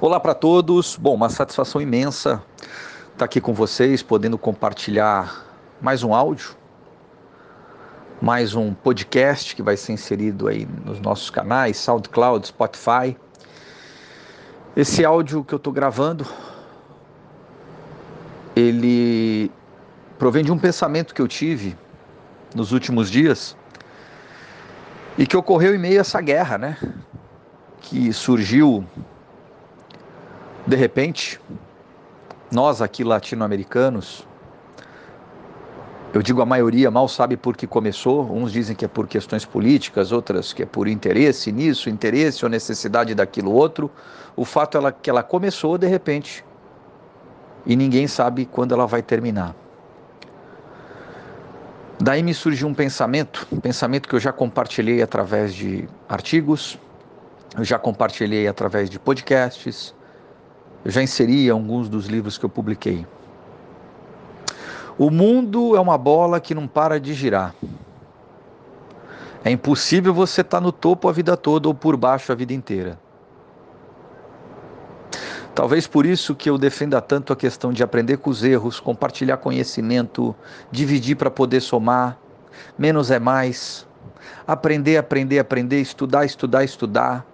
Olá para todos. Bom, uma satisfação imensa estar aqui com vocês, podendo compartilhar mais um áudio, mais um podcast que vai ser inserido aí nos nossos canais, SoundCloud, Spotify. Esse áudio que eu estou gravando, ele provém de um pensamento que eu tive nos últimos dias e que ocorreu em meio a essa guerra, né? Que surgiu de repente, nós aqui latino-americanos, eu digo a maioria mal sabe por que começou, uns dizem que é por questões políticas, outras que é por interesse nisso, interesse ou necessidade daquilo outro. O fato é que ela começou de repente e ninguém sabe quando ela vai terminar. Daí me surgiu um pensamento, um pensamento que eu já compartilhei através de artigos, eu já compartilhei através de podcasts, eu já inseri alguns dos livros que eu publiquei. O mundo é uma bola que não para de girar. É impossível você estar tá no topo a vida toda ou por baixo a vida inteira. Talvez por isso que eu defenda tanto a questão de aprender com os erros, compartilhar conhecimento, dividir para poder somar, menos é mais, aprender, aprender, aprender, estudar, estudar, estudar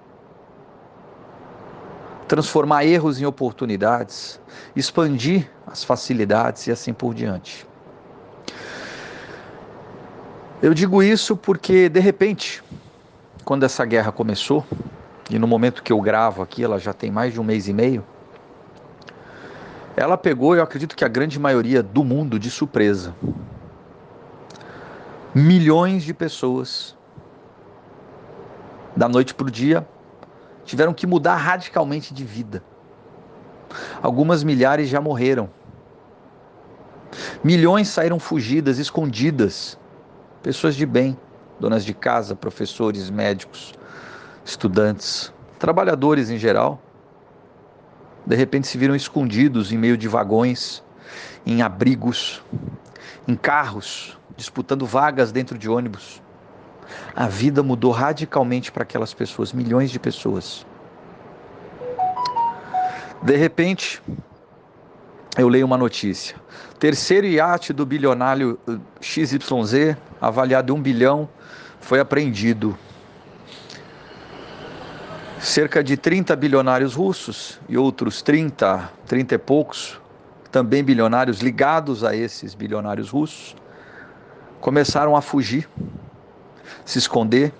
transformar erros em oportunidades, expandir as facilidades e assim por diante. Eu digo isso porque, de repente, quando essa guerra começou, e no momento que eu gravo aqui, ela já tem mais de um mês e meio, ela pegou, eu acredito que a grande maioria do mundo de surpresa. Milhões de pessoas, da noite para o dia, tiveram que mudar radicalmente de vida. Algumas milhares já morreram. Milhões saíram fugidas, escondidas. Pessoas de bem, donas de casa, professores, médicos, estudantes, trabalhadores em geral. De repente se viram escondidos em meio de vagões, em abrigos, em carros, disputando vagas dentro de ônibus a vida mudou radicalmente para aquelas pessoas, milhões de pessoas. De repente, eu leio uma notícia. Terceiro iate do bilionário eh, XYZ, avaliado em um bilhão, foi apreendido. Cerca de 30 bilionários russos e outros 30, 30 e poucos, também bilionários ligados a esses bilionários russos, começaram a fugir se esconder,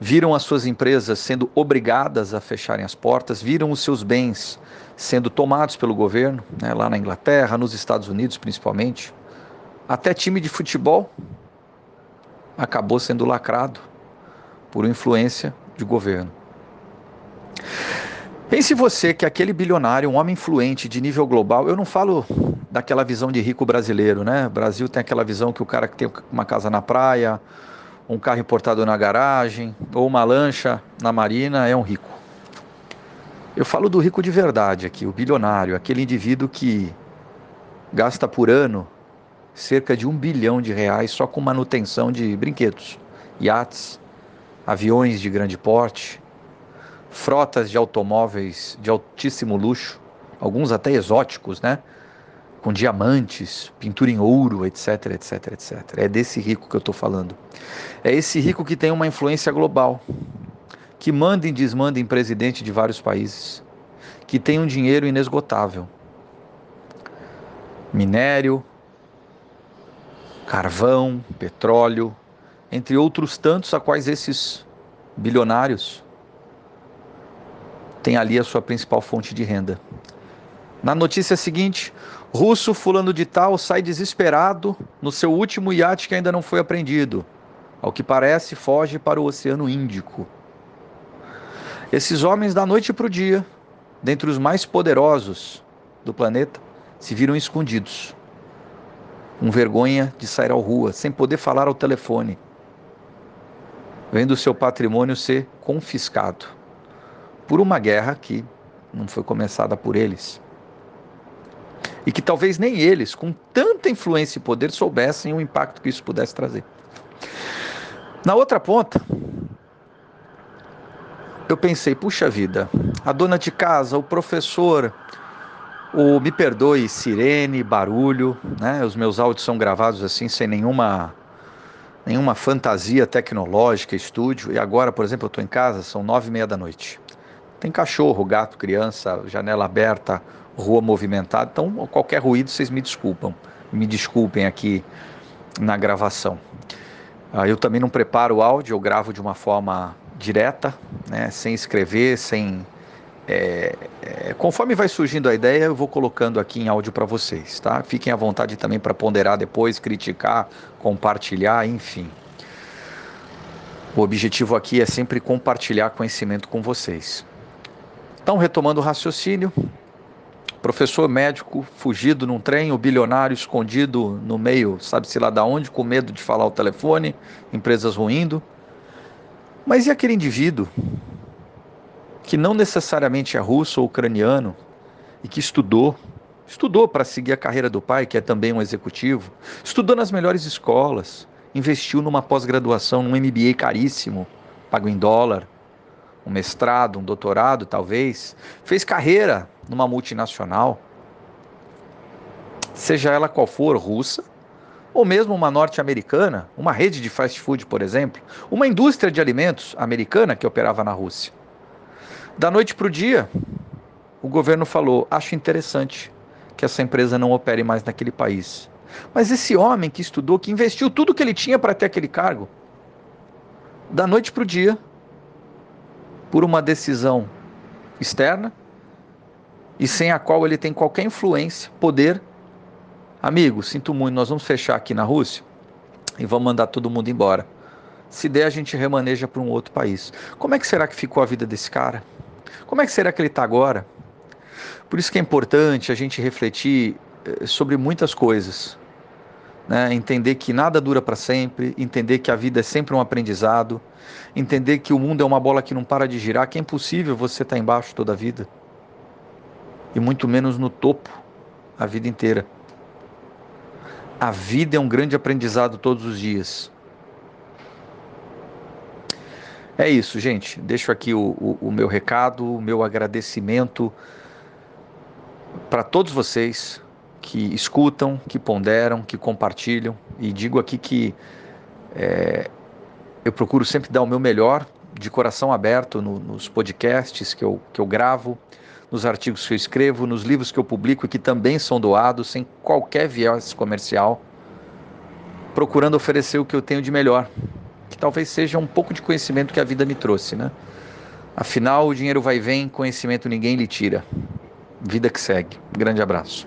viram as suas empresas sendo obrigadas a fecharem as portas, viram os seus bens sendo tomados pelo governo, né, lá na Inglaterra, nos Estados Unidos principalmente. Até time de futebol acabou sendo lacrado por influência de governo. Pense você que aquele bilionário, um homem influente de nível global, eu não falo daquela visão de rico brasileiro, né? O Brasil tem aquela visão que o cara que tem uma casa na praia, um carro importado na garagem ou uma lancha na marina é um rico. Eu falo do rico de verdade aqui, o bilionário, aquele indivíduo que gasta por ano cerca de um bilhão de reais só com manutenção de brinquedos, iates, aviões de grande porte, frotas de automóveis de altíssimo luxo, alguns até exóticos, né? Com diamantes, pintura em ouro, etc, etc, etc. É desse rico que eu estou falando. É esse rico que tem uma influência global, que manda e desmanda em presidente de vários países, que tem um dinheiro inesgotável. Minério, carvão, petróleo, entre outros tantos a quais esses bilionários têm ali a sua principal fonte de renda. Na notícia seguinte, russo fulano de tal sai desesperado no seu último iate que ainda não foi apreendido. Ao que parece, foge para o Oceano Índico. Esses homens, da noite para o dia, dentre os mais poderosos do planeta, se viram escondidos. Com vergonha de sair à rua, sem poder falar ao telefone, vendo seu patrimônio ser confiscado por uma guerra que não foi começada por eles e que talvez nem eles, com tanta influência e poder, soubessem o impacto que isso pudesse trazer. Na outra ponta, eu pensei, puxa vida, a dona de casa, o professor, o me perdoe, sirene, barulho, né? Os meus áudios são gravados assim sem nenhuma nenhuma fantasia tecnológica, estúdio. E agora, por exemplo, eu estou em casa, são nove e meia da noite. Tem cachorro, gato, criança, janela aberta, rua movimentada. Então, qualquer ruído, vocês me desculpam. Me desculpem aqui na gravação. Ah, eu também não preparo o áudio, eu gravo de uma forma direta, né, sem escrever, sem. É, é, conforme vai surgindo a ideia, eu vou colocando aqui em áudio para vocês, tá? Fiquem à vontade também para ponderar depois, criticar, compartilhar, enfim. O objetivo aqui é sempre compartilhar conhecimento com vocês. Então, retomando o raciocínio, professor médico fugido num trem, o bilionário escondido no meio, sabe-se lá da onde, com medo de falar o telefone, empresas ruindo. Mas e aquele indivíduo que não necessariamente é russo ou ucraniano e que estudou, estudou para seguir a carreira do pai, que é também um executivo, estudou nas melhores escolas, investiu numa pós-graduação, num MBA caríssimo, pago em dólar, um mestrado, um doutorado talvez, fez carreira numa multinacional, seja ela qual for, russa ou mesmo uma norte-americana, uma rede de fast food, por exemplo, uma indústria de alimentos americana que operava na Rússia. Da noite para o dia, o governo falou: acho interessante que essa empresa não opere mais naquele país. Mas esse homem que estudou, que investiu tudo que ele tinha para ter aquele cargo, da noite para o dia, por uma decisão externa e sem a qual ele tem qualquer influência, poder, Amigo, sinto muito, nós vamos fechar aqui na Rússia e vamos mandar todo mundo embora. Se der, a gente remaneja para um outro país. Como é que será que ficou a vida desse cara? Como é que será que ele está agora? Por isso que é importante a gente refletir eh, sobre muitas coisas. Né? Entender que nada dura para sempre, entender que a vida é sempre um aprendizado, entender que o mundo é uma bola que não para de girar, que é impossível você estar tá embaixo toda a vida. E muito menos no topo a vida inteira. A vida é um grande aprendizado todos os dias. É isso, gente. Deixo aqui o, o, o meu recado, o meu agradecimento para todos vocês que escutam, que ponderam, que compartilham. E digo aqui que é, eu procuro sempre dar o meu melhor, de coração aberto, no, nos podcasts que eu, que eu gravo nos artigos que eu escrevo, nos livros que eu publico e que também são doados sem qualquer viés comercial, procurando oferecer o que eu tenho de melhor, que talvez seja um pouco de conhecimento que a vida me trouxe, né? Afinal, o dinheiro vai e vem, conhecimento ninguém lhe tira. Vida que segue. Grande abraço.